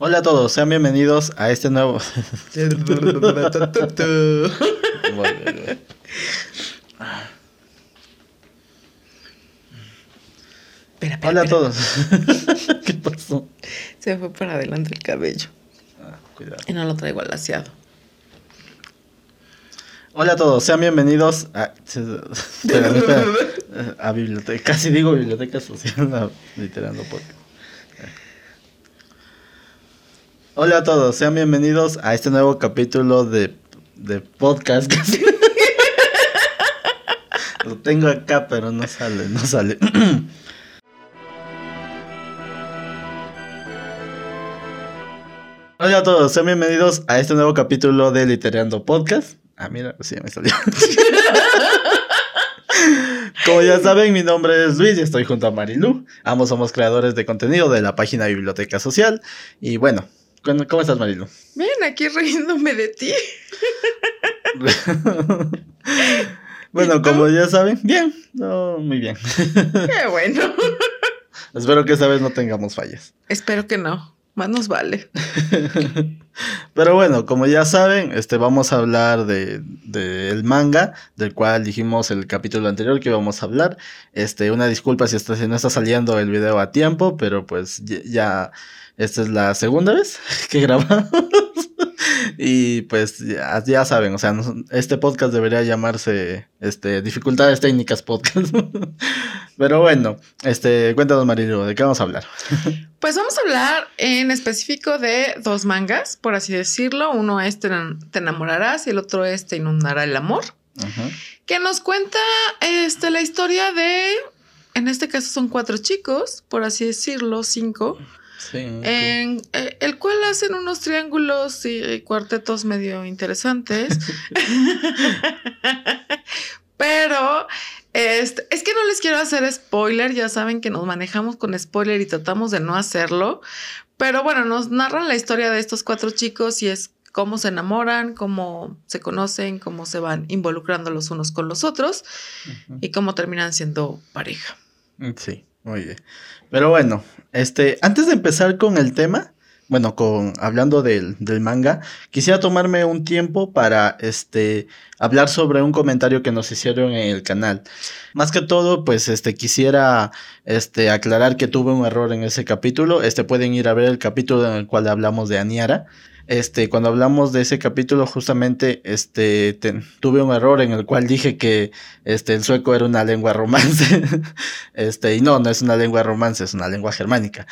Hola a todos, sean bienvenidos a este nuevo. Espera, espera, Hola a todos. ¿Qué pasó? Se fue para adelante el cabello. Ah, cuidado. Y no lo traigo alaciado. Hola a todos, sean bienvenidos a. Espera. A biblioteca. Casi digo biblioteca social, literando podcast. Hola a todos, sean bienvenidos a este nuevo capítulo de, de podcast. Lo tengo acá, pero no sale, no sale. Hola a todos, sean bienvenidos a este nuevo capítulo de Literando Podcast. Ah, mira, sí, me salió. Como ya saben, mi nombre es Luis y estoy junto a Marilu. Ambos somos creadores de contenido de la página Biblioteca Social. Y bueno, ¿cómo estás, Marilu? Ven aquí riéndome de ti. bueno, como ya saben, bien, no, muy bien. Qué bueno. Espero que esta vez no tengamos fallas. Espero que no. Más nos vale. Pero bueno, como ya saben, este vamos a hablar de del manga, del cual dijimos el capítulo anterior que íbamos a hablar. Este, una disculpa si, está, si no está saliendo el video a tiempo, pero pues ya, ya esta es la segunda vez que grabamos. y pues ya, ya saben, o sea, este podcast debería llamarse este dificultades técnicas podcast. pero bueno, este, cuéntanos Marilo, ¿de qué vamos a hablar? Pues vamos a hablar en específico de dos mangas, por así decirlo. Uno es Te, Te enamorarás y el otro es Te inundará el amor. Que nos cuenta este, la historia de. En este caso son cuatro chicos, por así decirlo, cinco. Sí. En eh, el cual hacen unos triángulos y cuartetos medio interesantes. Pero este, es que no les quiero hacer spoiler, ya saben que nos manejamos con spoiler y tratamos de no hacerlo. Pero bueno, nos narran la historia de estos cuatro chicos y es cómo se enamoran, cómo se conocen, cómo se van involucrando los unos con los otros y cómo terminan siendo pareja. Sí, muy. Pero bueno, este, antes de empezar con el tema, bueno, con hablando del, del manga, quisiera tomarme un tiempo para este hablar sobre un comentario que nos hicieron en el canal. Más que todo, pues este quisiera este aclarar que tuve un error en ese capítulo. Este pueden ir a ver el capítulo en el cual hablamos de Aniara. Este, cuando hablamos de ese capítulo, justamente, este, te- tuve un error en el cual dije que, este, el sueco era una lengua romance. este, y no, no es una lengua romance, es una lengua germánica.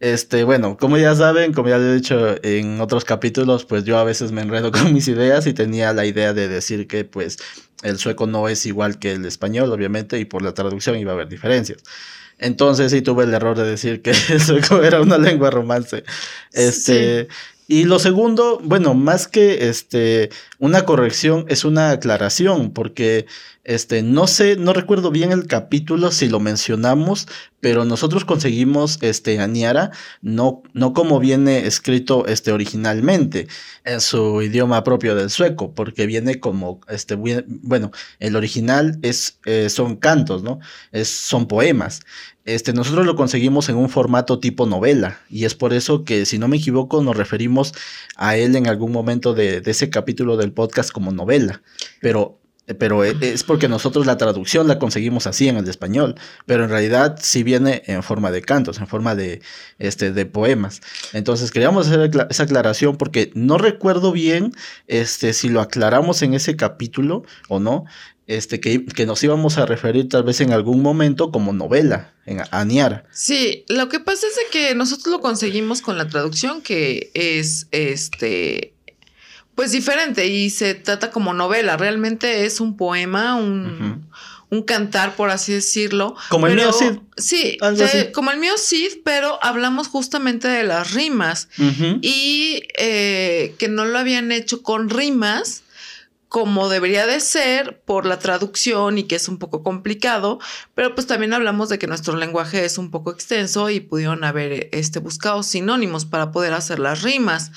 Este, bueno, como ya saben, como ya lo he dicho en otros capítulos, pues yo a veces me enredo con mis ideas y tenía la idea de decir que, pues, el sueco no es igual que el español, obviamente, y por la traducción iba a haber diferencias. Entonces sí tuve el error de decir que el sueco era una lengua romance. Este, y lo segundo, bueno, más que este una corrección, es una aclaración, porque este no sé, no recuerdo bien el capítulo si lo mencionamos, pero nosotros conseguimos este Aniara no, no como viene escrito este originalmente en su idioma propio del sueco, porque viene como este buen- bueno, el original es eh, son cantos, ¿no? Es, son poemas. Este, nosotros lo conseguimos en un formato tipo novela y es por eso que, si no me equivoco, nos referimos a él en algún momento de ese capítulo del podcast como novela, pero, pero e- es porque nosotros la traducción la conseguimos así en el español, pero en realidad sí viene en forma de cantos, en forma de, este, de poemas. Entonces queríamos hacer esa aclaración porque no recuerdo bien este, si lo aclaramos en ese capítulo o no, este, que, que nos íbamos a referir tal vez en algún momento como novela, en Aniara. Sí, lo que pasa es de que nosotros lo conseguimos con la traducción que es este pues diferente y se trata como novela, realmente es un poema, un, un cantar por así decirlo. Como el mío Cid. Sí, de- como el mío Cid, pero hablamos justamente de las rimas y eh, que no lo habían hecho con rimas como debería de ser por la traducción y que es un poco complicado, pero pues también hablamos de que nuestro lenguaje es un poco extenso y pudieron haber este, buscado sinónimos para poder hacer las rimas.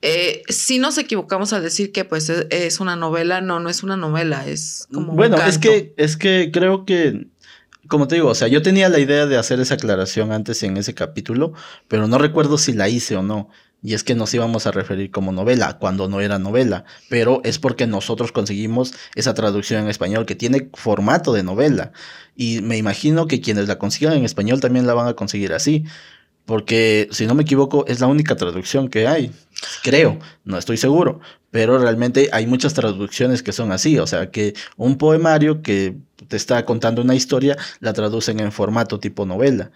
Eh, si nos equivocamos al decir que pues es, es una novela, no, no es una novela, es como un Bueno, es que, es que creo que, como te digo, o sea, yo tenía la idea de hacer esa aclaración antes en ese capítulo, pero no recuerdo si la hice o no. Y es que nos íbamos a referir como novela, cuando no era novela, pero es porque nosotros conseguimos esa traducción en español que tiene formato de novela. Y me imagino que quienes la consigan en español también la van a conseguir así, porque si no me equivoco es la única traducción que hay, creo, no estoy seguro, pero realmente hay muchas traducciones que son así, o sea que un poemario que te está contando una historia la traducen en formato tipo novela.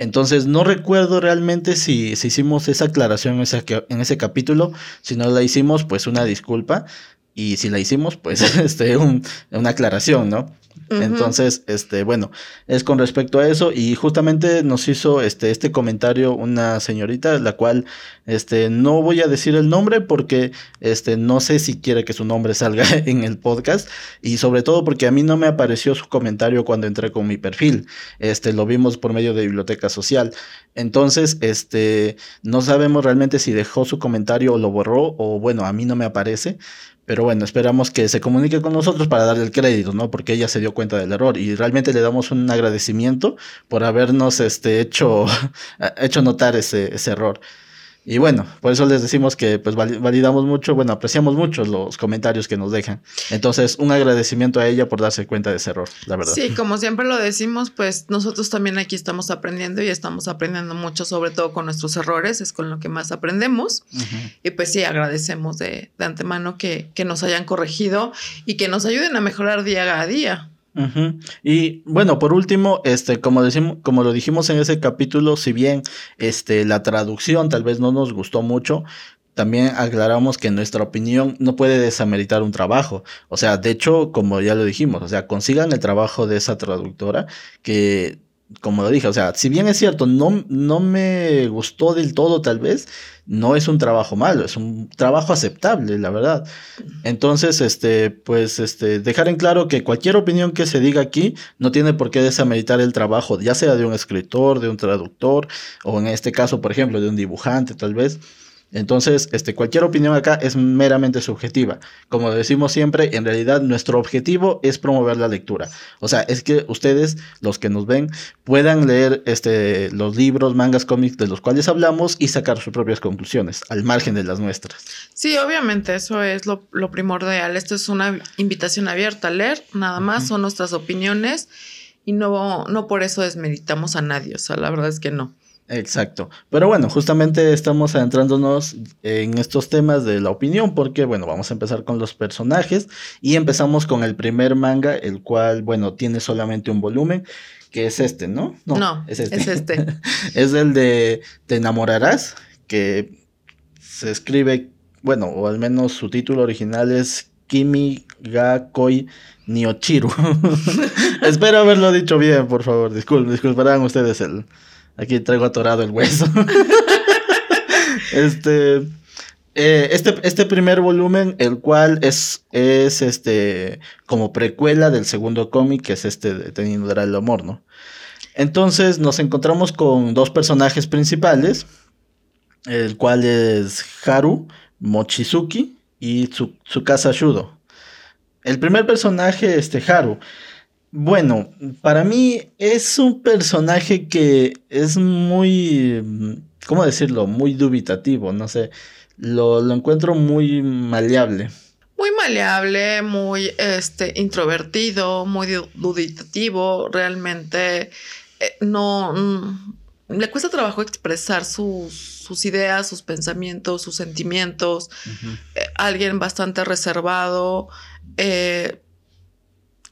Entonces no recuerdo realmente si, si hicimos esa aclaración en ese, capítulo. Si no la hicimos, pues una disculpa. Y si la hicimos, pues este, una aclaración, ¿no? Entonces, este, bueno, es con respecto a eso y justamente nos hizo este, este comentario una señorita, la cual, este, no voy a decir el nombre porque, este, no sé si quiere que su nombre salga en el podcast y sobre todo porque a mí no me apareció su comentario cuando entré con mi perfil, este, lo vimos por medio de biblioteca social. Entonces, este, no sabemos realmente si dejó su comentario o lo borró o bueno, a mí no me aparece. Pero bueno, esperamos que se comunique con nosotros para darle el crédito, ¿no? Porque ella se dio cuenta del error y realmente le damos un agradecimiento por habernos este, hecho, hecho notar ese, ese error. Y bueno, por eso les decimos que pues validamos mucho, bueno, apreciamos mucho los comentarios que nos dejan. Entonces, un agradecimiento a ella por darse cuenta de ese error, la verdad. Sí, como siempre lo decimos, pues nosotros también aquí estamos aprendiendo y estamos aprendiendo mucho, sobre todo con nuestros errores, es con lo que más aprendemos. Y pues sí, agradecemos de, de antemano que, que nos hayan corregido y que nos ayuden a mejorar día a día. Y bueno, por último, este, como decimos, como lo dijimos en ese capítulo, si bien este, la traducción tal vez no nos gustó mucho, también aclaramos que nuestra opinión no puede desameritar un trabajo. O sea, de hecho, como ya lo dijimos, o sea, consigan el trabajo de esa traductora que como lo dije, o sea, si bien es cierto, no, no me gustó del todo tal vez, no es un trabajo malo, es un trabajo aceptable, la verdad. Entonces, este, pues, este, dejar en claro que cualquier opinión que se diga aquí no tiene por qué desameritar el trabajo, ya sea de un escritor, de un traductor, o en este caso, por ejemplo, de un dibujante, tal vez. Entonces, este, cualquier opinión acá es meramente subjetiva. Como decimos siempre, en realidad nuestro objetivo es promover la lectura. O sea, es que ustedes, los que nos ven, puedan leer este, los libros, mangas, cómics de los cuales hablamos y sacar sus propias conclusiones, al margen de las nuestras. Sí, obviamente, eso es lo, primordial. Esto es una invitación abierta a leer, nada más, son nuestras opiniones y no, no por eso desmeditamos a nadie. O sea, la verdad es que no. Exacto. Pero bueno, justamente estamos adentrándonos en estos temas de la opinión porque, bueno, vamos a empezar con los personajes y empezamos con el primer manga, el cual, bueno, tiene solamente un volumen, que es este, ¿no? No, es este. Es, este. es el de Te enamorarás, que se escribe, bueno, o al menos su título original es Kimi ga Koi Niochiru. Espero haberlo dicho bien, por favor. disculparán ustedes el Aquí traigo atorado el hueso. este, eh, este, este primer volumen, el cual es, es este, como precuela del segundo cómic, que es este de Teniendo el Amor, ¿no? Entonces nos encontramos con dos personajes principales, el cual es Haru Mochizuki y Tsukasa Shudo. El primer personaje, este Haru, bueno, para mí es un personaje que es muy, ¿cómo decirlo? Muy dubitativo, no sé. Lo, encuentro muy maleable. Muy maleable, muy este, introvertido, muy dubitativo. Realmente eh, no. Mm, le cuesta trabajo expresar sus, sus ideas, sus pensamientos, sus sentimientos. Eh, alguien bastante reservado. Eh,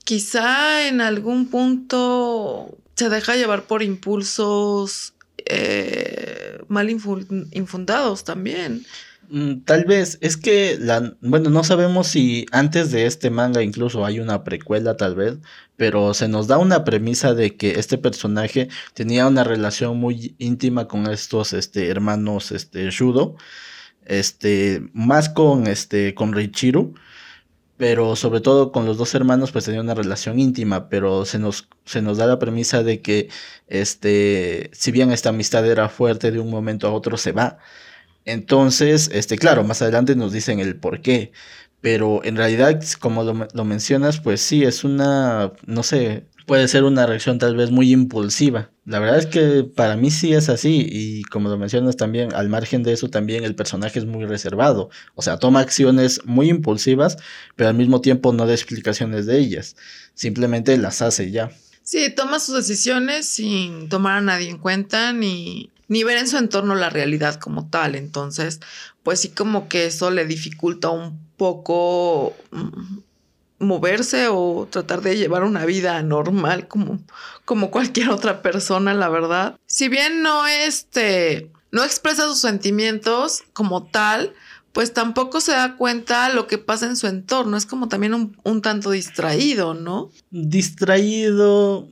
quizá en algún punto se deja llevar por impulsos eh, mal infundados también. Mm, tal vez, es que bueno, no sabemos si antes de este manga incluso hay una precuela tal vez, pero se nos da una premisa de que este personaje tenía una relación muy íntima con estos este, hermanos este, Shudo, este, más con, este, con pero sobre todo con los dos hermanos pues tenía una relación íntima, pero se nos, se nos da la premisa de que este, si bien esta amistad era fuerte de un momento a otro se va. Entonces, este, claro, más adelante nos dicen el por qué, pero en realidad, como lo, lo mencionas, pues sí, es una, no sé, puede ser una reacción tal vez muy impulsiva. La verdad es que para mí sí es así y como lo mencionas también, al margen de eso también el personaje es muy reservado. O sea, toma acciones muy impulsivas, pero al mismo tiempo no da explicaciones de ellas. Simplemente las hace ya. Sí, toma sus decisiones sin tomar a nadie en cuenta ni, ni ver en su entorno la realidad como tal. Entonces, pues sí como que eso le dificulta un poco mm, moverse o tratar de llevar una vida normal como, como cualquier otra persona, la verdad. Si bien no este, no expresa sus sentimientos como tal, pues tampoco se da cuenta lo que pasa en su entorno. Es como también un, un tanto distraído, ¿no? Distraído,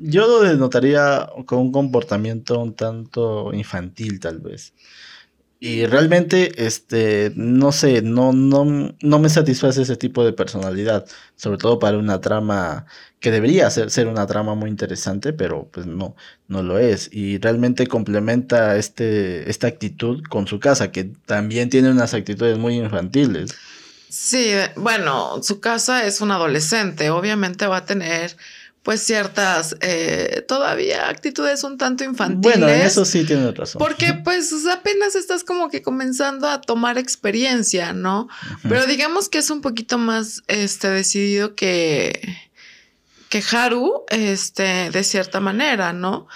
yo lo denotaría con un comportamiento un tanto infantil, tal vez. Y realmente, este, no sé, no, no, no me satisface ese tipo de personalidad, sobre todo para una trama que debería ser, ser una trama muy interesante, pero pues no, no lo es. Y realmente complementa este, esta actitud con su casa, que también tiene unas actitudes muy infantiles. Sí, bueno, su casa es un adolescente, obviamente va a tener pues ciertas eh, todavía actitudes un tanto infantiles. Bueno, eso sí tiene razón. Porque pues apenas estás como que comenzando a tomar experiencia, ¿no? Pero digamos que es un poquito más este decidido que que Haru, este, de cierta manera, ¿no?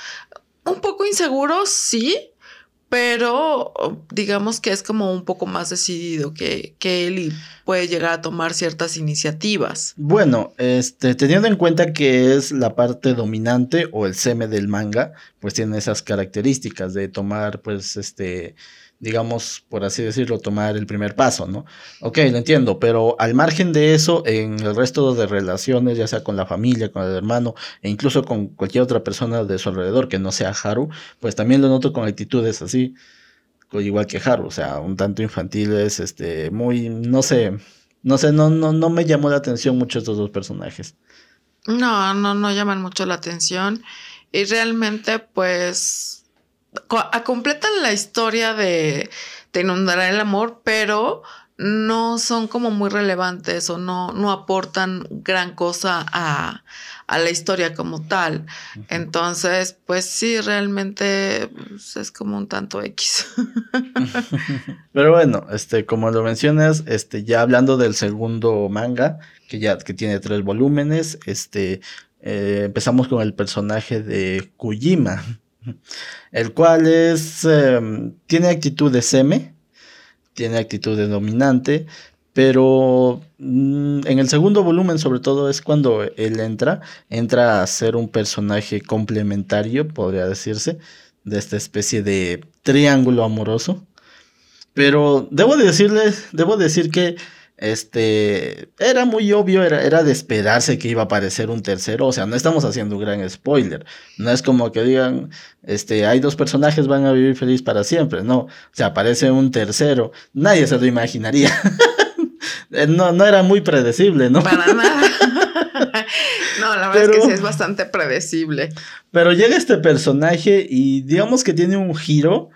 Un poco inseguro, sí, pero digamos que es como un poco más decidido que, que él y puede llegar a tomar ciertas iniciativas. Bueno, este, teniendo en cuenta que es la parte dominante o el seme del manga, pues tiene esas características de tomar, pues, este, digamos, por así decirlo, tomar el primer paso, ¿no? Ok, lo entiendo, pero al margen de eso, en el resto de relaciones, ya sea con la familia, con el hermano, e incluso con cualquier otra persona de su alrededor que no sea Haru, pues también lo noto con actitudes así, igual que Haru, o sea, un tanto infantiles, este, muy, no sé, no sé, no, no, no me llamó la atención mucho estos dos personajes. No, no, no llaman mucho la atención. Y realmente, pues, completan la historia de Te inundará el amor, pero no son como muy relevantes o no, no aportan gran cosa a, a la historia como tal. Entonces, pues sí, realmente pues, es como un tanto X. Pero bueno, este, como lo mencionas, este, ya hablando del segundo manga, que ya que tiene tres volúmenes, este, eh, empezamos con el personaje de Kujima el cual es, em, tiene actitud de seme, tiene actitud de dominante, pero mm, en el segundo volumen sobre todo es cuando él entra, entra a ser un personaje complementario, podría decirse, de esta especie de triángulo amoroso. Pero debo decirles, debo decir que este, era muy obvio, era, era de esperarse que iba a aparecer un tercero, o sea, no estamos haciendo un gran spoiler, no es como que digan, este, hay dos personajes, van a vivir feliz para siempre, no, o sea, aparece un tercero, nadie se lo imaginaría. no, no era muy predecible, ¿no? Para nada. no, la verdad es que sí es bastante predecible. Pero llega este personaje y digamos que tiene un giro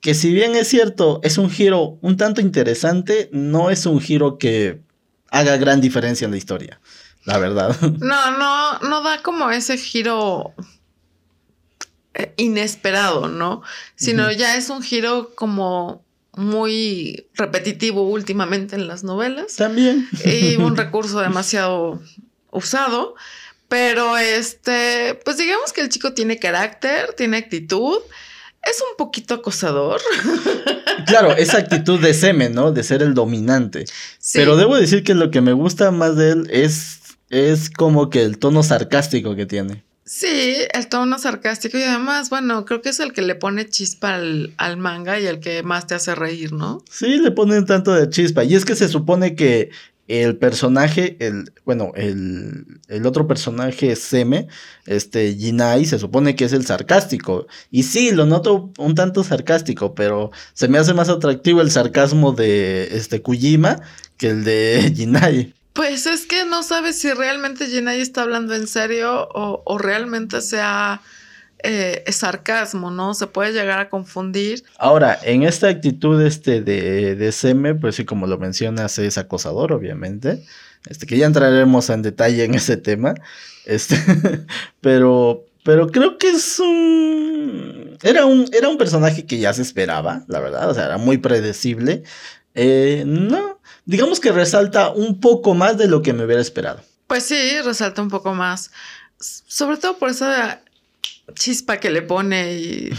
que si bien es cierto, es un giro un tanto interesante, no es un giro que haga gran diferencia en la historia, la verdad. No, no, no da como ese giro eh, inesperado, ¿no? Sino ya es un giro como muy repetitivo últimamente en las novelas. También. Y un recurso demasiado usado. Pero este, pues digamos que el chico tiene carácter, tiene actitud es un poquito acosador. Claro, esa actitud de semen, ¿no? De ser el dominante. Pero debo decir que lo que me gusta más de él es, es como que el tono sarcástico que tiene. Sí, el tono sarcástico y además, bueno, creo que es el que le pone chispa al, al, manga y el que más te hace reír, ¿no? Sí, le pone un tanto de chispa. Y es que se supone que el personaje, el, bueno, el, el, otro personaje, Seme, este, Jinai, se supone que es el sarcástico. Y sí, lo noto un tanto sarcástico, pero se me hace más atractivo el sarcasmo de este Kujima que el de Jinai. Pues es que no sabes si realmente Jinai está hablando en serio o, o realmente se ha eh, es sarcasmo, ¿no? Se puede llegar a confundir. Ahora, en esta actitud este de, de Seme, pues sí, como lo mencionas, es acosador, obviamente. Este, que ya entraremos en detalle en ese tema. Este, pero, pero creo que es un. Era un, era un personaje que ya se esperaba, la verdad. O sea, era muy predecible. Eh, no, digamos que resalta un poco más de lo que me hubiera esperado. Pues sí, resalta un poco más. Sobre todo por esa chispa que le pone y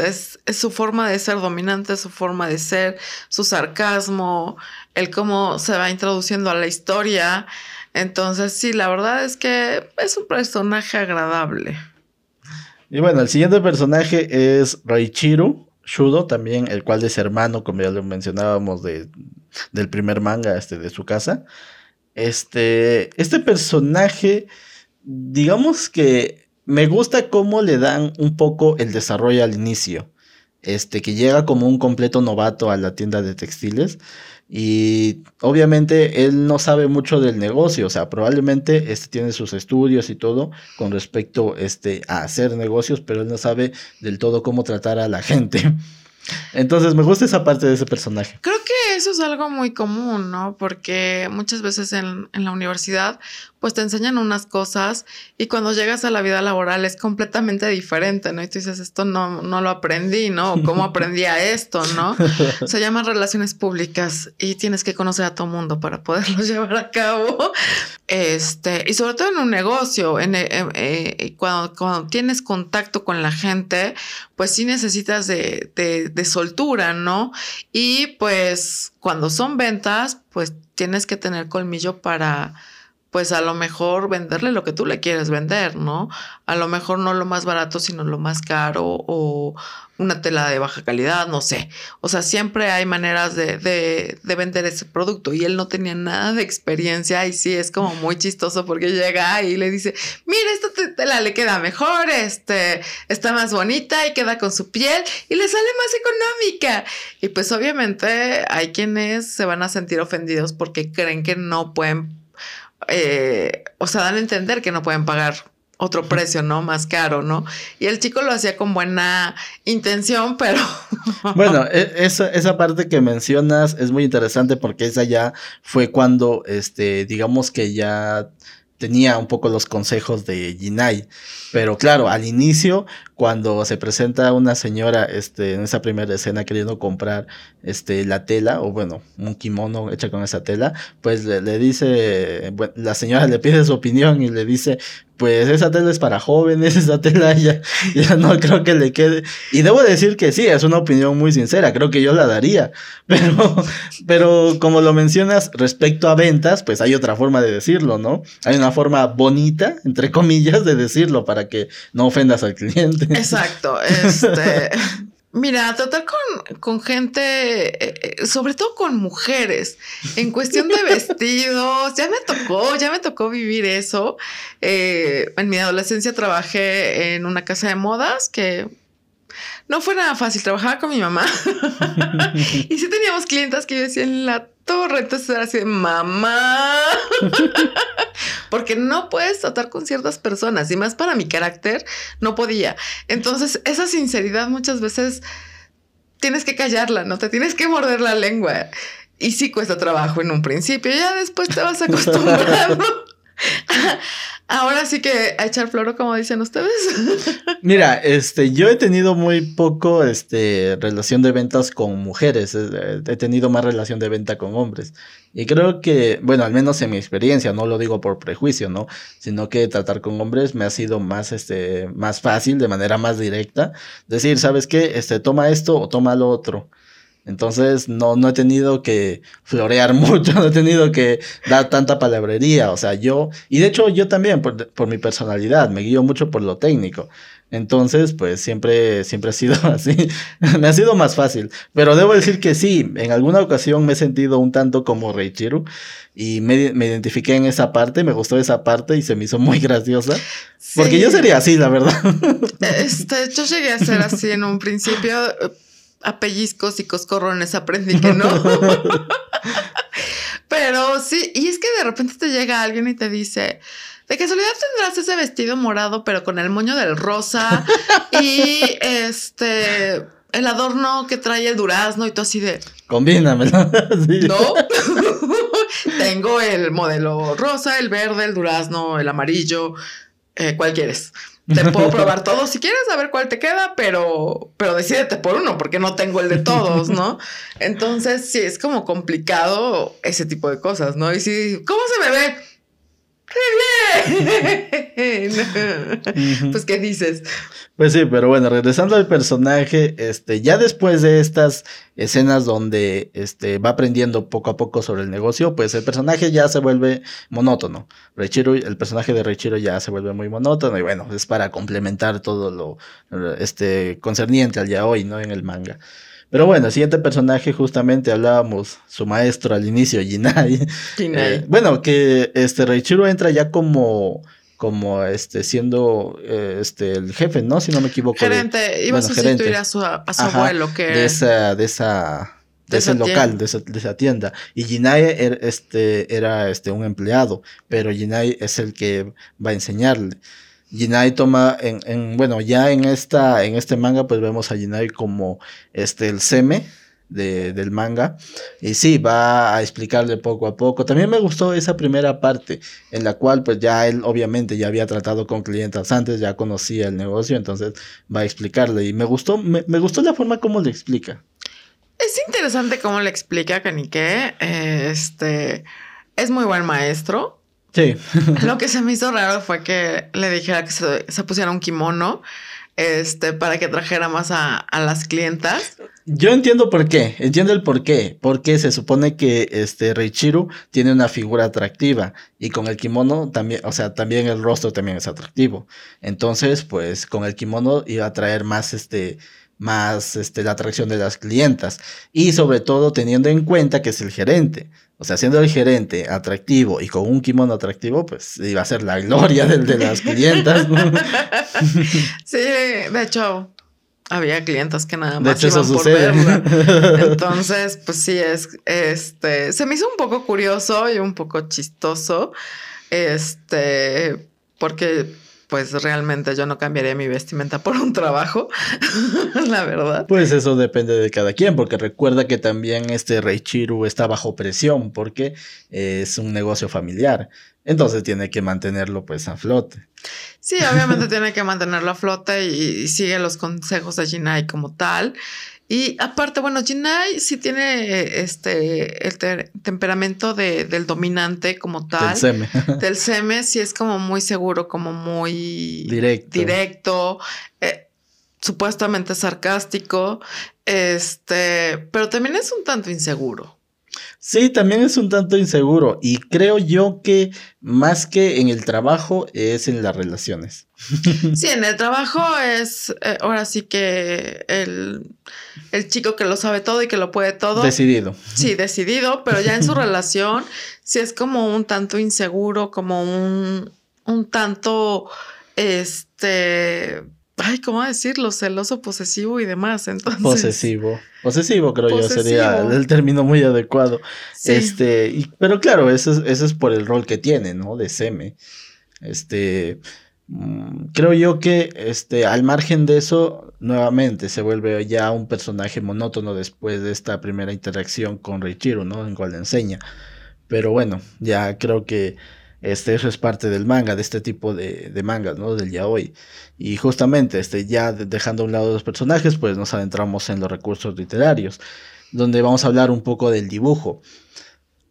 es, su forma de ser dominante, su forma de ser, su sarcasmo, el cómo se va introduciendo a la historia. Entonces, sí, la verdad es que es un personaje agradable. Y bueno, el siguiente personaje es Raichiru Shudo, también, el cual es hermano, como ya lo mencionábamos, de, del primer manga este, de su casa. Este, este personaje, digamos que me gusta cómo le dan un poco el desarrollo al inicio. Este, que llega como un completo novato a la tienda de textiles. Y obviamente él no sabe mucho del negocio, o sea, probablemente este tiene sus estudios y todo con respecto este, a hacer negocios, pero él no sabe del todo cómo tratar a la gente. Entonces me gusta esa parte de ese personaje. Creo que eso es algo muy común, ¿no? Porque muchas veces en, en, la universidad pues te enseñan unas cosas y cuando llegas a la vida laboral es completamente diferente, ¿no? Y tú dices, esto no, no lo aprendí, ¿no? ¿Cómo aprendí a esto, ¿no? Se llaman relaciones públicas y tienes que conocer a todo mundo para poderlo llevar a cabo. Este, y sobre todo en un negocio, en, eh, cuando, cuando, tienes contacto con la gente, pues sí necesitas de, de, de soltura, ¿no? Y pues cuando son ventas, pues tienes que tener colmillo para pues a lo mejor venderle lo que tú le quieres vender, ¿no? A lo mejor no lo más barato, sino lo más caro o una tela de baja calidad, no sé. O sea, siempre hay maneras de, de, de, vender ese producto y él no tenía nada de experiencia y sí, es como muy chistoso porque llega y le dice, mira, esta tela le queda mejor, este, está más bonita y queda con su piel y le sale más económica. Y pues obviamente hay quienes se van a sentir ofendidos porque creen que no pueden eh, o sea, dan a entender que no pueden pagar otro precio, ¿no? Más caro, ¿no? Y el chico lo hacía con buena intención, pero... bueno, e, esa, esa parte que mencionas es muy interesante porque esa ya fue cuando, este, digamos que ya tenía un poco los consejos de Jinai. Pero claro, al inicio, cuando se presenta una señora este, en esa primera escena queriendo comprar este, la tela, o bueno, un kimono hecha con esa tela, pues le, dice, la señora le pide su opinión y le dice, pues esa tela es para jóvenes, esa tela ya, ya no creo que le quede. Y debo decir que sí, es una opinión muy sincera, creo que yo la daría. Pero, pero como lo mencionas, respecto a ventas, pues hay otra forma de decirlo, ¿no? Hay una forma bonita, entre comillas, de decirlo para que no ofendas al cliente. Exacto. Este. Mira, tratar con, con gente, eh, eh, sobre todo con mujeres, en cuestión de vestidos, ya me tocó, ya me tocó vivir eso. Eh, en mi adolescencia trabajé en una casa de modas que no fue nada fácil, trabajaba con mi mamá y sí teníamos clientas que yo decía en la torre, entonces era así, mamá, porque no puedes tratar con ciertas personas y más para mi carácter, no podía. Entonces, esa sinceridad muchas veces tienes que callarla, no te tienes que morder la lengua. Y sí cuesta trabajo en un principio, ya después te vas acostumbrando. Ahora sí que a echar floro, como dicen ustedes. Mira, este, yo he tenido muy poco, este, relación de ventas con mujeres. He tenido más relación de venta con hombres. Y creo que, bueno, al menos en mi experiencia, no lo digo por prejuicio, ¿no? Sino que tratar con hombres me ha sido más, este, más fácil, de manera más directa. Decir, ¿sabes qué? Este, toma esto o toma lo otro. Entonces no, no he tenido que florear mucho, no he tenido que dar tanta palabrería. O sea, yo, y de hecho yo también, por, por, mi personalidad, me guío mucho por lo técnico. Entonces, pues siempre, siempre ha sido así. me ha sido más fácil. Pero debo decir que sí, en alguna ocasión me he sentido un tanto como Reichiru y me, me identifiqué en esa parte, me gustó esa parte y se me hizo muy graciosa. Sí. Porque yo sería así, la verdad. Este, yo llegué a ser así en un principio a pellizcos y coscorrones aprendí que no. Pero sí, y es que de repente te llega alguien y te dice, de casualidad tendrás ese vestido morado, pero con el moño del rosa y este el adorno que trae el durazno y todo así de. Combínamelo. No. Tengo el modelo rosa, el verde, el durazno, el amarillo. Eh, ¿Cuál quieres? Te puedo probar todos si quieres saber cuál te queda, pero, pero decídete por uno, porque no tengo el de todos, ¿no? Entonces, sí, es como complicado ese tipo de cosas, ¿no? Y si, ¿cómo se me ve? ¡Qué bien! pues, ¿qué dices? Pues sí, pero bueno, regresando al personaje, este, ya después de estas escenas donde este, va aprendiendo poco a poco sobre el negocio, pues el personaje ya se vuelve monótono. Reichiro, el personaje de Reichiro ya se vuelve muy monótono y bueno, es para complementar todo lo este, concerniente al yaoi, ¿no? En el manga. Pero bueno, el siguiente personaje, justamente hablábamos, su maestro al inicio, Jinai. Jinai. Eh, bueno, que este Reichiro entra ya como como este siendo eh, este el jefe, ¿no? Si no me equivoco. Gerente, iba a sustituir a su, a su abuelo que de esa de esa de, ese local, de esa, de esa, tienda. Y Jinai er, este, era este, un empleado, pero Jinai es el que va a enseñarle. Jinai toma en, en, bueno, ya en esta, en este manga, pues vemos a Jinai como este el seme de, del manga. Y sí, va a explicarle poco a poco. También me gustó esa primera parte, en la cual pues ya él obviamente ya había tratado con clientes antes, ya conocía el negocio, entonces va a explicarle. Y me gustó, me, gustó la forma como le explica. Es interesante cómo le explica Kanike. Este es muy buen maestro. Sí. Lo que se me hizo raro fue que le dijera que se, se pusiera un kimono este, para que trajera más a, las clientas. Yo entiendo por qué, entiendo el por qué, porque se supone que este Reichiru tiene una figura atractiva y con el kimono también, o sea, también el rostro también es atractivo. Entonces, pues con el kimono iba a traer más este más este, la atracción de las clientas y sobre todo teniendo en cuenta que es el gerente. O sea, siendo el gerente atractivo y con un kimono atractivo, pues iba a ser la gloria de, de las clientas. sí, de hecho, había clientas que nada más de hecho, iban por verla. Entonces, pues sí, es, este, se me hizo un poco curioso y un poco chistoso, este, porque pues realmente yo no cambiaría mi vestimenta por un trabajo, la verdad. Pues eso depende de cada quien, porque recuerda que también este Reichiru está bajo presión porque es un negocio familiar. Entonces tiene que mantenerlo pues a flote. Sí, obviamente tiene que mantenerlo a flote y, y sigue los consejos de Jinai como tal. Y aparte, bueno, Jinai sí tiene este el temperamento de, del dominante como tal. Del seme. del seme, sí es como muy seguro, como muy directo. Directo. Eh, supuestamente sarcástico. Este, pero también es un tanto inseguro. Sí, también es un tanto inseguro y creo yo que más que en el trabajo es en las relaciones. Sí, en el trabajo es eh, ahora sí que el, el, chico que lo sabe todo y que lo puede todo. Decidido. Sí, decidido, pero ya en su relación sí es como un tanto inseguro, como un, un tanto, este, ay, ¿cómo decirlo? Celoso, posesivo y demás. Entonces. Posesivo. Posesivo, creo yo, sería el término muy adecuado. Este, y, pero claro, eso es, eso es por el rol que tiene, ¿no? De Seme. Este. Mm, creo yo que este, al margen de eso, nuevamente se vuelve ya un personaje monótono después de esta primera interacción con Reichiro, ¿no? En cual le enseña. Pero bueno, ya creo que este, eso es parte del manga, de este tipo de, de mangas, ¿no? Del yaoi. Y justamente, este, ya dejando a un lado los personajes, pues nos adentramos en los recursos literarios, donde vamos a hablar un poco del dibujo.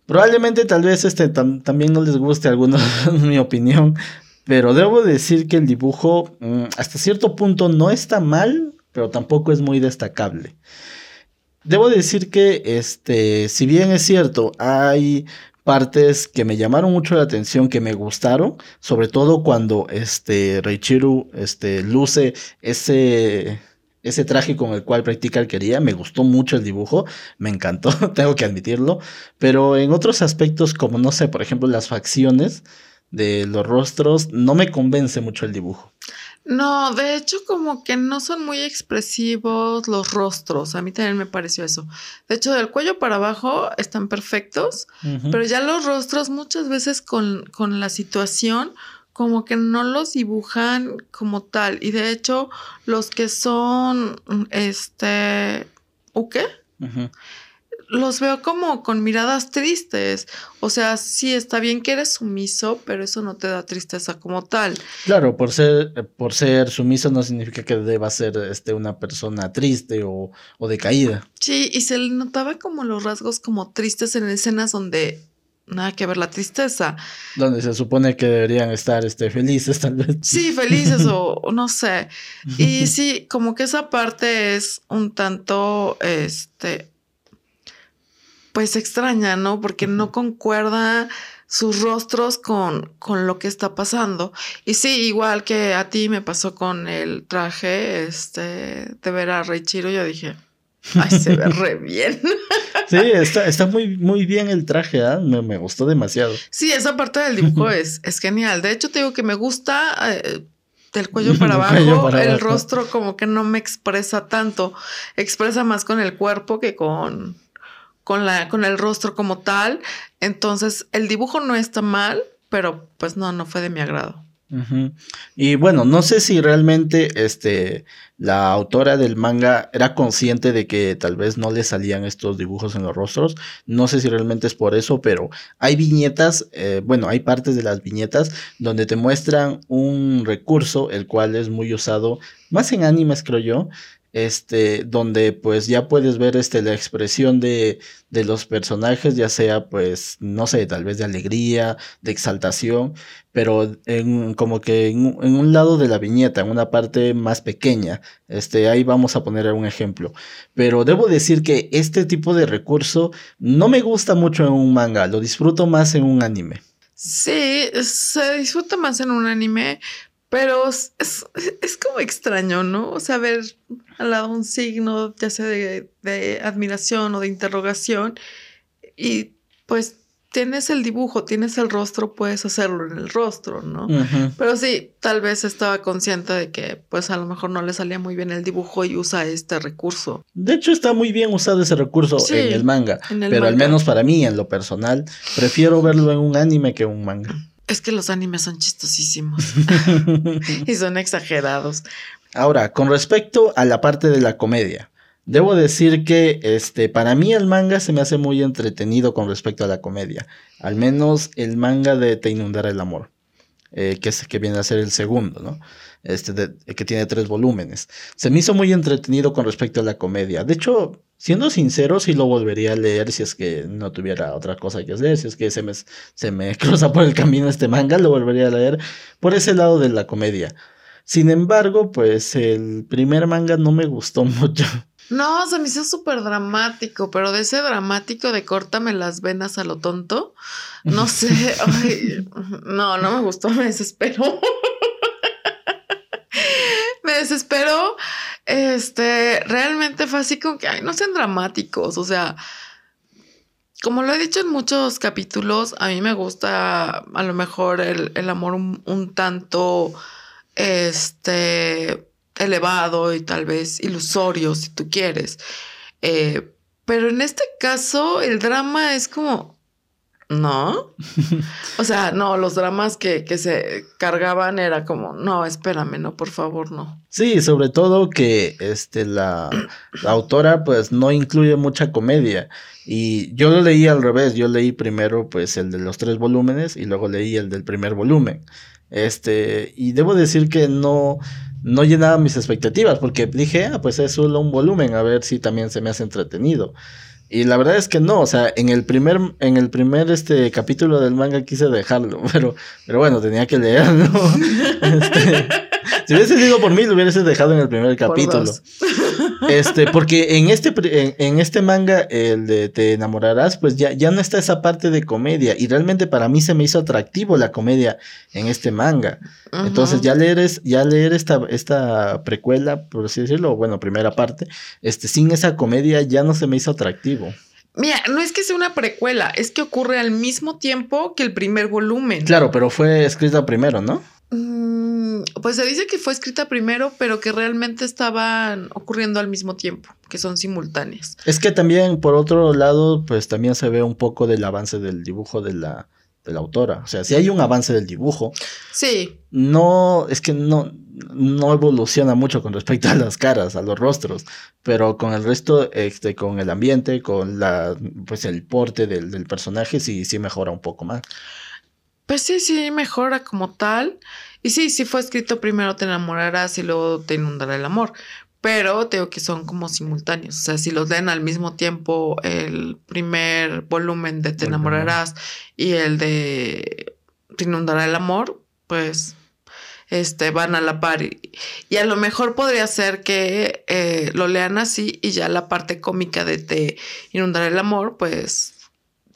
Probablemente tal vez este también no les guste algunos mi opinión, pero debo decir que el dibujo mm, hasta cierto punto no está mal, pero tampoco es muy destacable. Debo decir que, este, si bien es cierto, hay partes que me llamaron mucho la atención, que me gustaron, sobre todo cuando este Reichiru este, luce ese, ese traje con el cual practica quería, me gustó mucho el dibujo, me encantó, tengo que admitirlo, pero en otros aspectos como no sé, por ejemplo las facciones de los rostros, no me convence mucho el dibujo. No, de hecho como que no son muy expresivos los rostros, a mí también me pareció eso. De hecho, del cuello para abajo están perfectos, pero ya los rostros muchas veces con, con la situación como que no los dibujan como tal. Y de hecho, los que son, este, ¿o qué? Los veo como con miradas tristes. O sea, sí está bien que eres sumiso, pero eso no te da tristeza como tal. Claro, por ser, por ser sumiso no significa que deba ser este, una persona triste o, o decaída. Sí, y se le notaba como los rasgos como tristes en escenas donde nada que ver la tristeza. Donde se supone que deberían estar este, felices, tal vez. Sí, felices o no sé. Y sí, como que esa parte es un tanto, este, pues extraña, ¿no? Porque no concuerda sus rostros con, con lo que está pasando. Y sí, igual que a ti me pasó con el traje, este, de ver a Rey Chiro, yo dije, ay, se ve re bien. Sí, está, está muy, muy bien el traje, ¿eh? me, gustó demasiado. Sí, esa parte del dibujo es, es genial. De hecho, te digo que me gusta eh, del cuello para abajo, el rostro como que no me expresa tanto, expresa más con el cuerpo que con con, la, con el rostro como tal. Entonces, el dibujo no está mal, pero pues no, no fue de mi agrado. Y bueno, no sé si realmente este, la autora del manga era consciente de que tal vez no le salían estos dibujos en los rostros. No sé si realmente es por eso, pero hay viñetas, eh, bueno, hay partes de las viñetas donde te muestran un recurso, el cual es muy usado, más en animes creo yo, este, donde pues ya puedes ver este, la expresión de, de, los personajes, ya sea pues, no sé, tal vez de alegría, de exaltación, pero en, como que en, un lado de la viñeta, en una parte más pequeña, este, ahí vamos a poner un ejemplo. Pero debo decir que este tipo de recurso no me gusta mucho en un manga, lo disfruto más en un anime. Sí, se disfruta más en un anime, pero es, es, como extraño, ¿no? O sea, ver al lado un signo, ya sea de, de, admiración o de interrogación, y pues tienes el dibujo, tienes el rostro, puedes hacerlo en el rostro, ¿no? Pero sí, tal vez estaba consciente de que pues a lo mejor no le salía muy bien el dibujo y usa este recurso. De hecho, está muy bien usado ese recurso en el manga, pero al menos para mí, en lo personal, prefiero verlo en un anime que en un manga. Es que los animes son chistosísimos y son exagerados. Ahora, con respecto a la parte de la comedia, debo decir que este, para mí el manga se me hace muy entretenido con respecto a la comedia. Al menos el manga de Te inundará el amor, eh, que, es, que viene a ser el segundo, ¿no? Este que tiene tres volúmenes. Se me hizo muy entretenido con respecto a la comedia. De hecho, Siendo sincero, sí lo volvería a leer si es que no tuviera otra cosa que hacer, si es que se me, se me cruza por el camino este manga, lo volvería a leer por ese lado de la comedia. Sin embargo, pues el primer manga no me gustó mucho. No, se me hizo súper dramático, pero de ese dramático de córtame las venas a lo tonto, no sé, no, no me gustó, me desesperó. me desesperó este, realmente fue así como que, ay, no sean dramáticos, o sea, como lo he dicho en muchos capítulos, a mí me gusta a lo mejor el, amor un, tanto, este, elevado y tal vez ilusorio, si tú quieres. Eh, pero en este caso, el drama es como, no. O sea, no, los dramas que, se cargaban era como, no, espérame, no, por favor, no. Sí, sobre todo que este, la, autora pues no incluye mucha comedia. Y yo lo leí al revés, yo leí primero pues el de los tres volúmenes y luego leí el del primer volumen. Este, y debo decir que no, no llenaba mis expectativas porque dije, ah, pues es solo un volumen, a ver si también se me hace entretenido. Y la verdad es que no, o sea, en el primer, en el primer este capítulo del manga quise dejarlo, pero, pero bueno, tenía que leerlo. este, si hubiese sido por mí, lo hubieses dejado en el primer capítulo. Este, porque en este, en, este manga, el de Te enamorarás, pues ya, ya no está esa parte de comedia. Y realmente para mí se me hizo atractivo la comedia en este manga. Entonces, ya leer, es, ya leer esta, esta precuela, por así decirlo, bueno, primera parte, este, sin esa comedia ya no se me hizo atractivo. Mira, no es que sea una precuela, es que ocurre al mismo tiempo que el primer volumen. Claro, pero fue escrita primero, ¿no? Mm, pues se dice que fue escrita primero, pero que realmente estaban ocurriendo al mismo tiempo, que son simultáneas. Es que también, por otro lado, pues también se ve un poco del avance del dibujo de la, de la autora. O sea, si hay un avance del dibujo. Sí. No, es que no, no evoluciona mucho con respecto a las caras, a los rostros, pero con el resto, este, con el ambiente, con la, pues el porte del, del personaje, sí, sí mejora un poco más. Pues sí, sí, mejora como tal. Y sí, sí fue escrito primero te enamorarás y luego te inundará el amor. Pero tengo que son como simultáneos. O sea, si los leen al mismo tiempo el primer volumen de Te enamorarás y el de Te inundará el amor, pues este, van a la par. Y, a lo mejor podría ser que eh, lo lean así y ya la parte cómica de Te inundará el amor, pues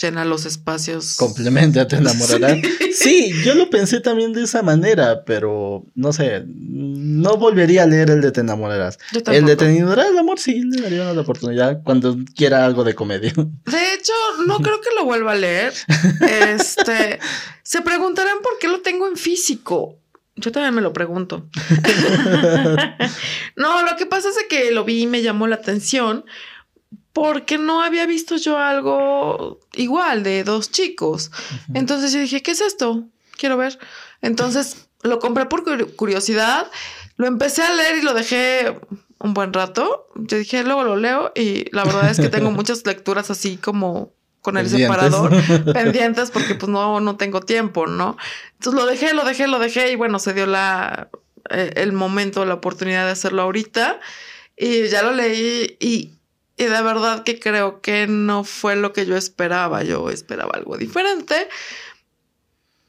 llena los espacios. Complementa, te enamorarán. Sí. yo lo pensé también de esa manera, pero no sé, no volvería a leer el de Te enamorarás. el de Te enamorarás el amor sí le daría una oportunidad cuando quiera algo de comedia. De hecho, no creo que lo vuelva a leer. Este, se preguntarán por qué lo tengo en físico. Yo también me lo pregunto. no, lo que pasa es que lo vi y me llamó la atención porque no había visto yo algo igual de dos chicos. Entonces yo dije, ¿qué es esto? Quiero ver. Entonces lo compré por curiosidad, lo empecé a leer y lo dejé un buen rato. Yo dije, luego lo leo y la verdad es que tengo muchas lecturas así como con el separador pendientes porque pues no, no tengo tiempo, ¿no? Entonces lo dejé, lo dejé, lo dejé y bueno, se dio la, eh, el momento, la oportunidad de hacerlo ahorita y ya lo leí y y de verdad que creo que no fue lo que yo esperaba. Yo esperaba algo diferente.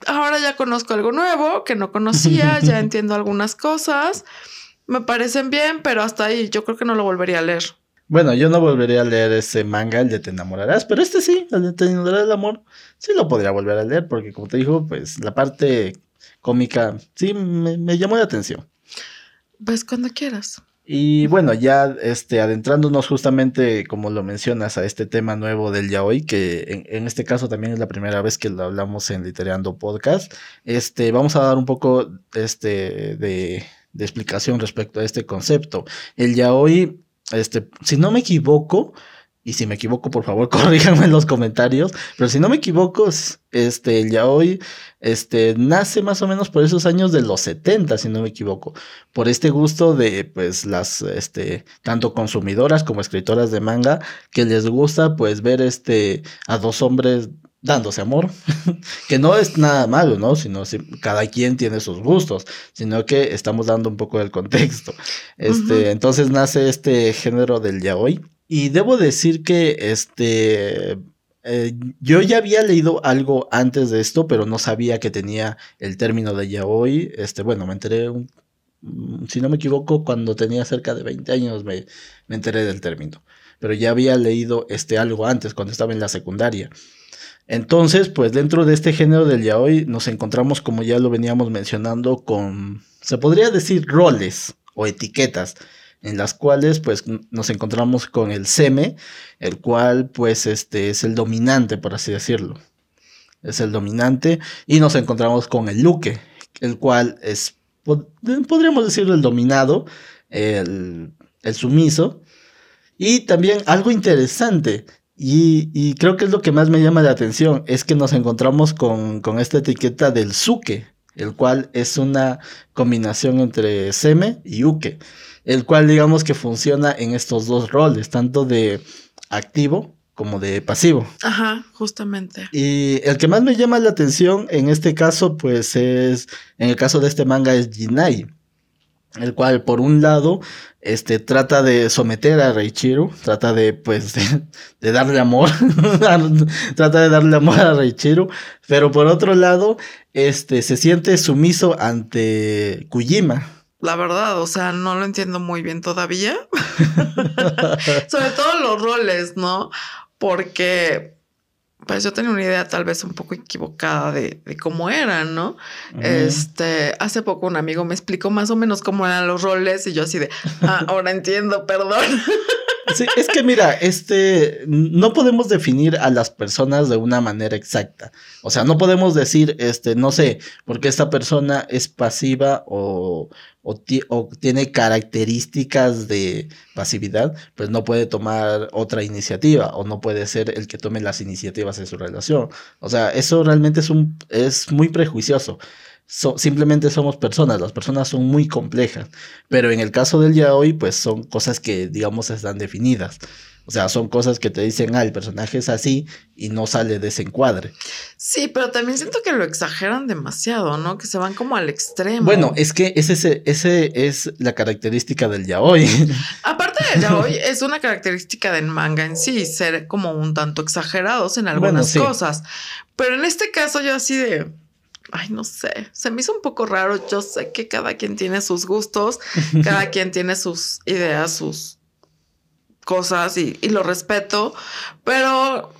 Ahora ya conozco algo nuevo que no conocía, ya entiendo algunas cosas. Me parecen bien, pero hasta ahí yo creo que no lo volvería a leer. Bueno, yo no volvería a leer ese manga, el de Te enamorarás, pero este sí, el de Te enamorarás del amor, sí lo podría volver a leer, porque como te dijo, pues la parte cómica sí me, me llamó la atención. Pues cuando quieras. Y bueno, ya este, adentrándonos justamente, como lo mencionas, a este tema nuevo del yaoi, que en, este caso también es la primera vez que lo hablamos en Literando Podcast, este, vamos a dar un poco este, de, de explicación respecto a este concepto. El yaoi, este, si no me equivoco, y si me equivoco, por favor, corríjanme en los comentarios. Pero si no me equivoco, este, el yaoi, este, nace más o menos por esos años de los 70, si no me equivoco. Por este gusto de, pues, las, este, tanto consumidoras como escritoras de manga, que les gusta, pues, ver, este, a dos hombres dándose amor, que no es nada malo, ¿no? Sino si cada quien tiene sus gustos, sino que estamos dando un poco del contexto. Este, entonces nace este género del yaoi y debo decir que este. Eh, yo ya había leído algo antes de esto, pero no sabía que tenía el término de yaoi. Este, bueno, me enteré, mm, si no me equivoco, cuando tenía cerca de 20 años me, me enteré del término. Pero ya había leído este algo antes, cuando estaba en la secundaria. Entonces, pues dentro de este género del yaoi nos encontramos, como ya lo veníamos mencionando, con, se podría decir, roles o etiquetas en las cuales pues nos encontramos con el seme, el cual pues este es el dominante, por así decirlo. Es el dominante y nos encontramos con el luque, el cual es, podríamos decirlo, el dominado, el, el sumiso. Y también algo interesante, y, creo que es lo que más me llama la atención, es que nos encontramos con, con esta etiqueta del suke, el cual es una combinación entre seme y uke el cual digamos que funciona en estos dos roles, tanto de activo como de pasivo. Ajá, justamente. Y el que más me llama la atención en este caso, pues es, en el caso de este manga es Jinai, el cual por un lado, este, trata de someter a Reichiru, trata de, pues, de, darle amor, trata de darle amor a Reichiru, pero por otro lado, este, se siente sumiso ante Kujima la verdad, o sea, no lo entiendo muy bien todavía. Sobre todo los roles, ¿no? Porque, pues yo tenía una idea tal vez un poco equivocada de, cómo eran, ¿no? Este, hace poco un amigo me explicó más o menos cómo eran los roles y yo así de, ah, ahora entiendo, perdón. Sí, es que mira, este, no podemos definir a las personas de una manera exacta. O sea, no podemos decir, este, no sé, porque esta persona es pasiva o, o, tiene características de pasividad, pues no puede tomar otra iniciativa o no puede ser el que tome las iniciativas en su relación. O sea, eso realmente es, un, es muy prejuicioso. Simplemente somos personas, las personas son muy complejas, pero en el caso del ya hoy, pues son cosas que, digamos, están definidas. O sea, son cosas que te dicen, ah, el personaje es así y no sale de ese encuadre. Sí, pero también siento que lo exageran demasiado, ¿no? Que se van como al extremo. Bueno, es que ese, ese es la característica del yaoi. Aparte del yaoi, es una característica del manga en sí, ser como un tanto exagerados en algunas cosas. Pero en este caso yo así de... Ay, no sé, se me hizo un poco raro. Yo sé que cada quien tiene sus gustos, cada quien tiene sus ideas, sus cosas y, lo respeto, pero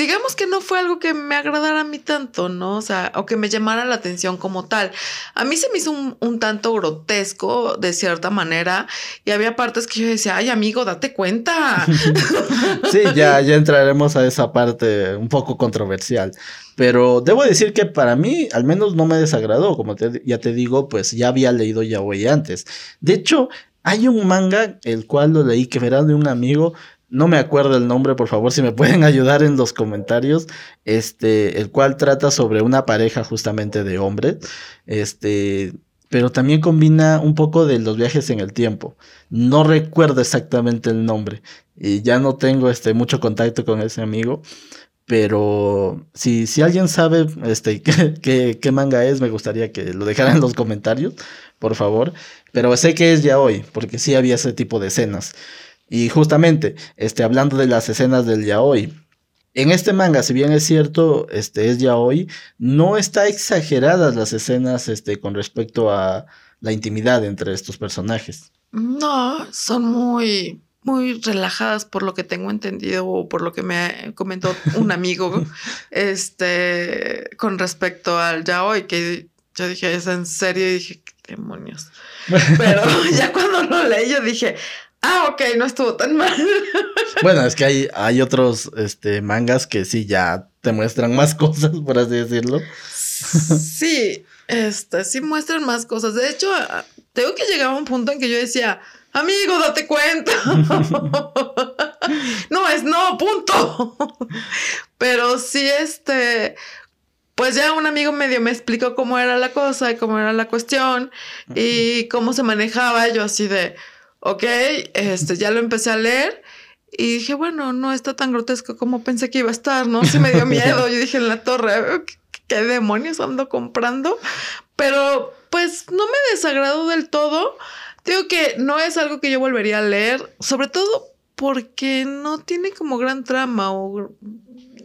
digamos que no fue algo que me agradara a mí tanto, ¿no? O sea, o que me llamara la atención como tal. A mí se me hizo un, tanto grotesco de cierta manera y había partes que yo decía, ay amigo, date cuenta. sí, ya, ya entraremos a esa parte un poco controversial. Pero debo decir que para mí al menos no me desagradó, como ya te digo, pues ya había leído Yaoi antes. De hecho, hay un manga, el cual lo leí, que verá de un amigo, no me acuerdo el nombre, por favor, si me pueden ayudar en los comentarios, este, el cual trata sobre una pareja justamente de hombres, este, pero también combina un poco de los viajes en el tiempo. No recuerdo exactamente el nombre y ya no tengo este, mucho contacto con ese amigo, pero si, si alguien sabe este, qué, qué, manga es, me gustaría que lo dejaran en los comentarios, por favor. Pero sé que es ya hoy, porque sí había ese tipo de escenas. Y justamente, este, hablando de las escenas del yaoi, en este manga, si bien es cierto, este es yaoi, no está exageradas las escenas este, con respecto a la intimidad entre estos personajes. No, son muy, muy relajadas por lo que tengo entendido o por lo que me comentó un amigo, este, con respecto al yaoi, que yo dije, ¿es en serio? Y dije, demonios. Pero ya cuando lo leí, yo dije, ah, ok, no estuvo tan mal. Bueno, es que hay, hay otros este, mangas que sí ya te muestran más cosas, por así decirlo. Sí, este, sí muestran más cosas. De hecho, tengo que llegar a un punto en que yo decía, amigo, date cuenta. no es no, punto. Pero sí, este, pues ya un amigo medio me explicó cómo era la cosa y cómo era la cuestión y cómo se manejaba. Yo así de, ok, este, ya lo empecé a leer y dije, bueno, no está tan grotesco como pensé que iba a estar, ¿no? Sí me dio miedo. Yo dije en la torre, ¿qué, demonios ando comprando? Pero pues no me desagradó del todo. Digo que no es algo que yo volvería a leer, sobre todo porque no tiene como gran trama o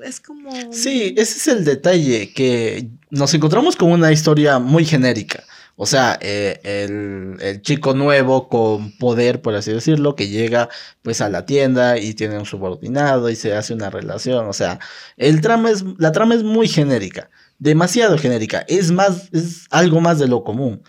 es como... Sí, ese es el detalle, que nos encontramos con una historia muy genérica. O sea, eh, el, chico nuevo con poder, por así decirlo, que llega pues a la tienda y tiene un subordinado y se hace una relación. O sea, el la trama es muy genérica, demasiado genérica. Es más, es algo más de lo común.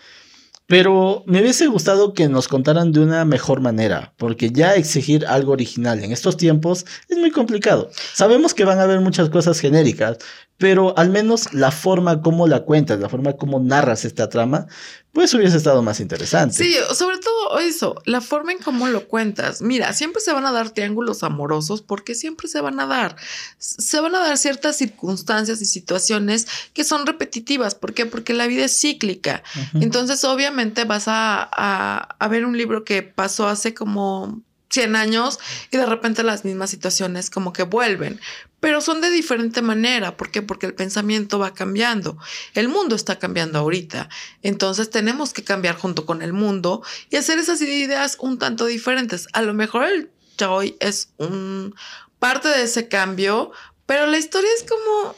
Pero me hubiese gustado que nos contaran de una mejor manera, porque ya exigir algo original en estos tiempos es muy complicado. Sabemos que van a haber muchas cosas genéricas, pero al menos la forma como la cuentas, la forma como narras esta trama, pues hubiese estado más interesante. Sí, sobre todo eso, la forma en cómo lo cuentas. Mira, siempre se van a dar triángulos amorosos porque siempre se van a dar. Se van a dar ciertas circunstancias y situaciones que son repetitivas. ¿Por qué? Porque la vida es cíclica. Entonces, obviamente vas a, a ver un libro que pasó hace como 100 años y de repente las mismas situaciones como que vuelven, pero son de diferente manera. ¿Por qué? Porque el pensamiento va cambiando. El mundo está cambiando ahorita. Entonces tenemos que cambiar junto con el mundo y hacer esas ideas un tanto diferentes. A lo mejor el Joy es un parte de ese cambio, pero la historia es como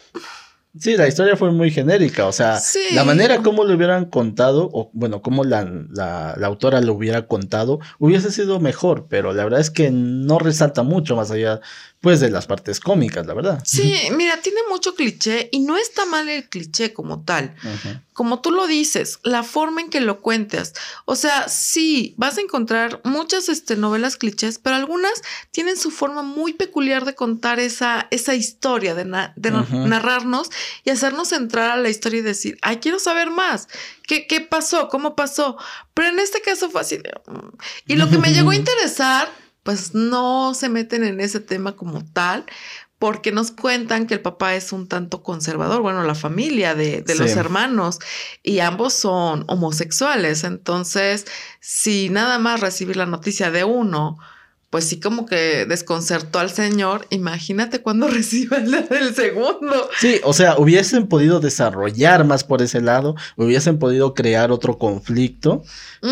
Sí, la historia fue muy genérica, o sea, la manera como lo hubieran contado, o bueno, como la, la, autora lo hubiera contado, hubiese sido mejor, pero la verdad es que no resalta mucho más allá, pues de las partes cómicas, la verdad. Sí, mira, tiene mucho cliché y no está mal el cliché como tal. Como tú lo dices, la forma en que lo cuentas. O sea, sí, vas a encontrar muchas este, novelas clichés, pero algunas tienen su forma muy peculiar de contar esa, esa historia, de, narrarnos y hacernos entrar a la historia y decir, ay, quiero saber más. ¿Qué, ¿Qué pasó? ¿Cómo pasó? Pero en este caso fue así de... Mm". Y lo que me llegó a interesar pues no se meten en ese tema como tal, porque nos cuentan que el papá es un tanto conservador, bueno, la familia de, los hermanos, y ambos son homosexuales. Entonces, si nada más recibir la noticia de uno, pues sí como que desconcertó al señor. Imagínate cuando reciba el segundo. Sí, o sea, hubiesen podido desarrollar más por ese lado, hubiesen podido crear otro conflicto,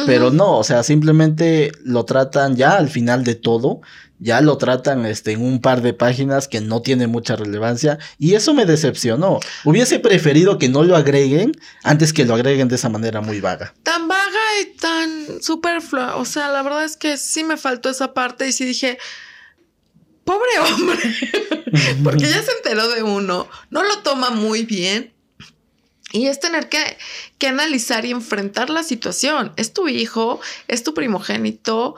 pero no, o sea, simplemente lo tratan ya al final de todo ya lo tratan este, en un par de páginas que no tiene mucha relevancia y eso me decepcionó. Hubiese preferido que no lo agreguen antes que lo agreguen de esa manera muy vaga. Tan vaga y tan superflua. O sea, la verdad es que sí me faltó esa parte y sí dije, pobre hombre, porque ya se enteró de uno, no lo toma muy bien. Y es tener que, que analizar y enfrentar la situación. Es tu hijo, es tu primogénito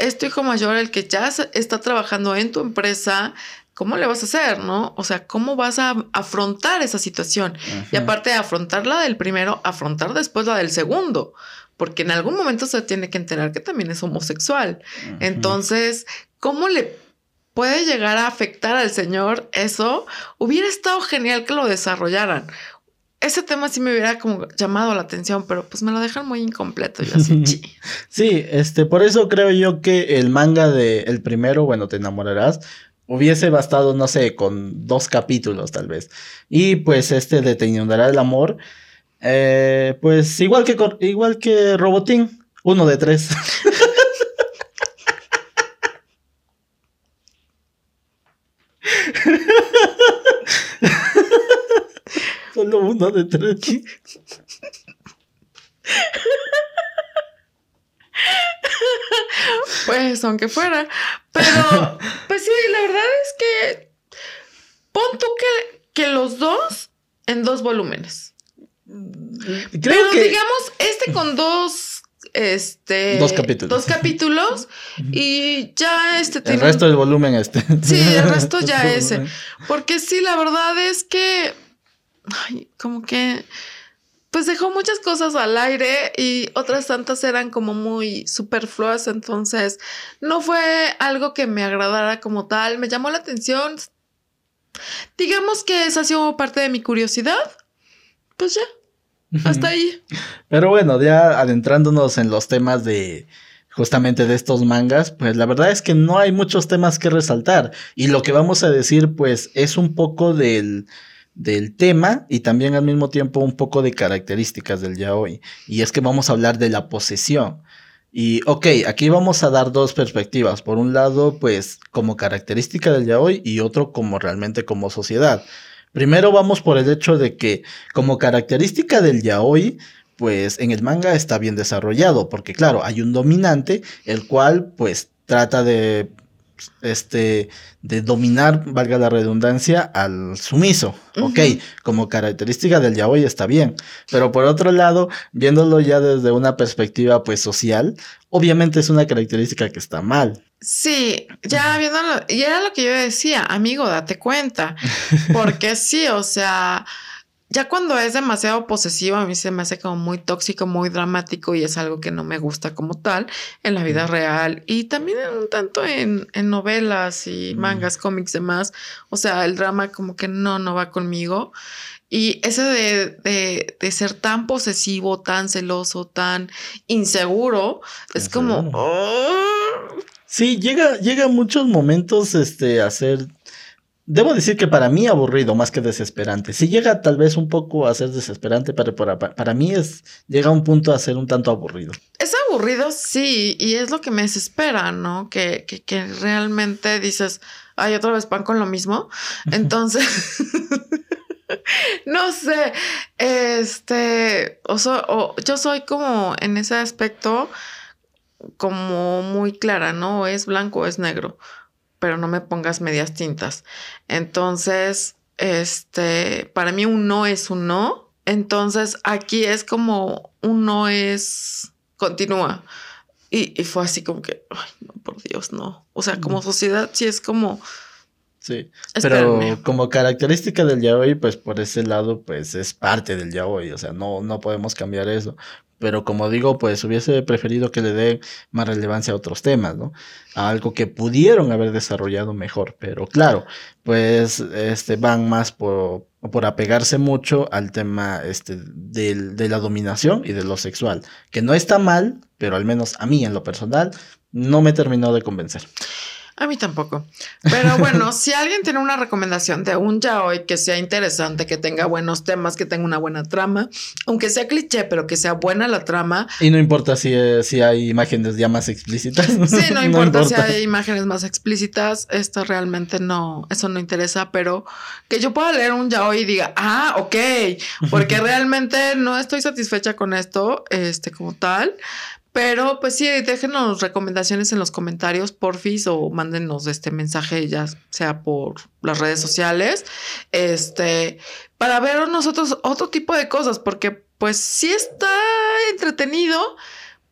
es tu hijo mayor el que ya está trabajando en tu empresa, ¿cómo le vas a hacer, no? O sea, ¿cómo vas a afrontar esa situación? Y aparte de afrontar la del primero, afrontar después la del segundo, porque en algún momento se tiene que enterar que también es homosexual. Entonces, ¿cómo le puede llegar a afectar al señor eso? Hubiera estado genial que lo desarrollaran ese tema sí me hubiera como llamado la atención, pero pues me lo dejan muy incompleto. Yo así, sí, este, por eso creo yo que el manga de el primero, bueno, te enamorarás, hubiese bastado, no sé, con dos capítulos tal vez. Y pues este de Te inundará el amor, eh, pues igual que, igual que Robotín, uno de tres. Solo uno de tres. Pues, aunque fuera. Pero, pues sí, la verdad es que. Pon tú que, que los dos en dos volúmenes. Creo Pero digamos, este con dos. Este. Dos capítulos. Dos capítulos. y ya este El resto del volumen este. Sí, el resto ya ese. Porque sí, la verdad es que ay, como que, pues dejó muchas cosas al aire y otras tantas eran como muy superfluas, entonces no fue algo que me agradara como tal, me llamó la atención. Digamos que esa ha sido parte de mi curiosidad, pues ya. Hasta ahí. Pero bueno, ya adentrándonos en los temas de justamente de estos mangas, pues la verdad es que no hay muchos temas que resaltar. Y lo que vamos a decir, pues, es un poco del, del tema y también al mismo tiempo un poco de características del yaoi. Y es que vamos a hablar de la posesión. Y ok, aquí vamos a dar dos perspectivas. Por un lado, pues como característica del yaoi y otro como realmente como sociedad. Primero vamos por el hecho de que como característica del yaoi, pues en el manga está bien desarrollado, porque claro, hay un dominante, el cual pues trata de este, de dominar, valga la redundancia, al sumiso. Ok, como característica del yaoi está bien. Pero por otro lado, viéndolo ya desde una perspectiva pues social, obviamente es una característica que está mal. Sí, ya viéndolo, y era lo que yo decía, amigo, date cuenta. Porque sí, o sea ya cuando es demasiado posesivo, a mí se me hace como muy tóxico, muy dramático y es algo que no me gusta como tal en la vida real y también un tanto en, novelas y mangas, cómics, demás. O sea, el drama como que no, no va conmigo. Y ese de, de, ser tan posesivo, tan celoso, tan inseguro, es como... Oh". Sí, llega, llega muchos momentos este, a ser Debo decir que para mí aburrido más que desesperante. Si llega tal vez un poco a ser desesperante, pero para, para mí es llega a un punto a ser un tanto aburrido. Es aburrido, sí, y es lo que me desespera, ¿no? Que, que, realmente dices, ay, otra vez pan con lo mismo. Entonces, no sé, este, o, o yo soy como en ese aspecto como muy clara, ¿no? Es blanco o es negro pero no me pongas medias tintas. Entonces, este, para mí un no es un no. Entonces, aquí es como un no es continúa. Y, fue así como que, ay, no, por Dios, no. O sea, como sociedad sí es como... Sí, pero como característica del yaoi, pues por ese lado, pues es parte del yaoi, o sea, no, no podemos cambiar eso. Pero como digo, pues hubiese preferido que le den más relevancia a otros temas, ¿no? A algo que pudieron haber desarrollado mejor. Pero claro, pues este, van más por, por apegarse mucho al tema este, de la dominación y de lo sexual. Que no está mal, pero al menos a mí en lo personal no me terminó de convencer. A mí tampoco. Pero bueno, si alguien tiene una recomendación de un yaoi que sea interesante, que tenga buenos temas, que tenga una buena trama, aunque sea cliché, pero que sea buena la trama. Y no importa si, eh, si hay imágenes ya más explícitas. Sí, no, importa, si hay imágenes más explícitas. Esto realmente no, eso no interesa, pero que yo pueda leer un yaoi y diga, ah, ok, porque realmente no estoy satisfecha con esto, este, como tal. Pero pues sí, déjenos recomendaciones en los comentarios, porfis, o mándenos este mensaje, ya sea por las redes sociales, este, para ver nosotros otro tipo de cosas, porque pues sí está entretenido,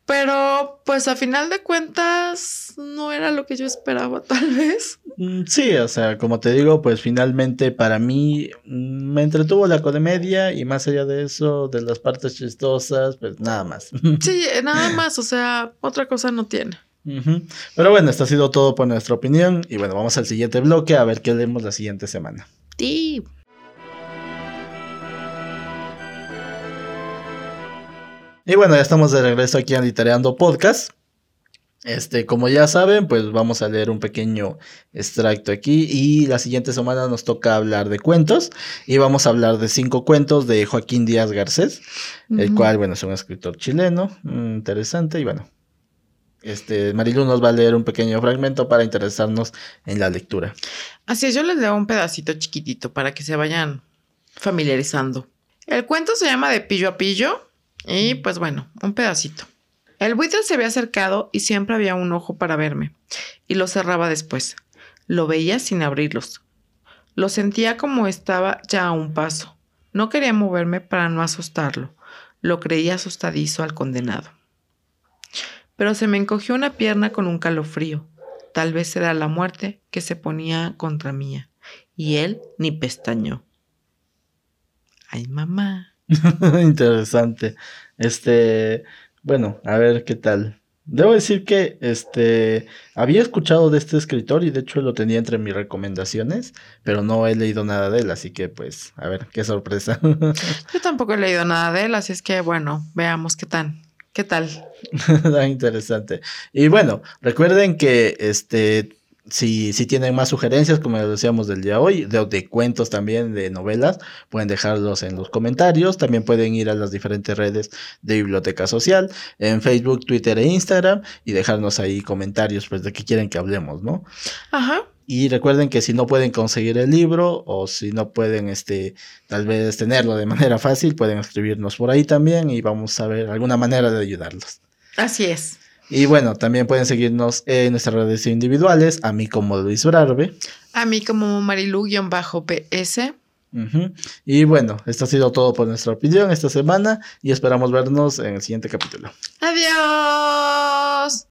pero pues a final de cuentas no era lo que yo esperaba tal vez. Mm, sí, o sea, como te digo, pues finalmente para mí mm, me entretuvo la comedia y más allá de eso, de las partes chistosas, pues nada más. Sí, nada más, o sea, otra cosa no tiene. Pero bueno, esto ha sido todo por nuestra opinión y bueno, vamos al siguiente bloque a ver qué leemos la siguiente semana. Sí. Y bueno, ya estamos de regreso aquí en Litereando Podcast. Este, como ya saben, pues vamos a leer un pequeño extracto aquí y la siguiente semana nos toca hablar de cuentos y vamos a hablar de cinco cuentos de Joaquín Díaz Garcés, el cual, bueno, es un escritor chileno, mm, interesante y bueno, este, Marilu nos va a leer un pequeño fragmento para interesarnos en la lectura. Así es, yo les leo un pedacito chiquitito para que se vayan familiarizando. El cuento se llama De Pillo a Pillo y pues bueno, un pedacito. El buitre se había acercado y siempre había un ojo para verme, y lo cerraba después. Lo veía sin abrirlos. Lo sentía como estaba ya a un paso. No quería moverme para no asustarlo. Lo creía asustadizo al condenado. Pero se me encogió una pierna con un calofrío. Tal vez era la muerte que se ponía contra mía. Y él ni pestañó. Ay, mamá. Interesante. Este, bueno, a ver qué tal. Debo decir que este había escuchado de este escritor y de hecho lo tenía entre mis recomendaciones, pero no he leído nada de él, así que pues, a ver, qué sorpresa. Yo tampoco he leído nada de él, así es que bueno, veamos qué tal. ¿Qué tal? Interesante. Y bueno, recuerden que este si, si tienen más sugerencias, como decíamos del día de hoy, de, cuentos también, de novelas, pueden dejarlos en los comentarios. También pueden ir a las diferentes redes de Biblioteca Social, en Facebook, Twitter e Instagram, y dejarnos ahí comentarios pues, de qué quieren que hablemos, ¿no? Ajá. Y recuerden que si no pueden conseguir el libro o si no pueden, este, tal vez tenerlo de manera fácil, pueden escribirnos por ahí también y vamos a ver alguna manera de ayudarlos. Así es. Y bueno, también pueden seguirnos en nuestras redes individuales, a mí como Luis Brarbe. A mí como Marilu-PS. Y bueno, esto ha sido todo por nuestra opinión esta semana y esperamos vernos en el siguiente capítulo. Adiós.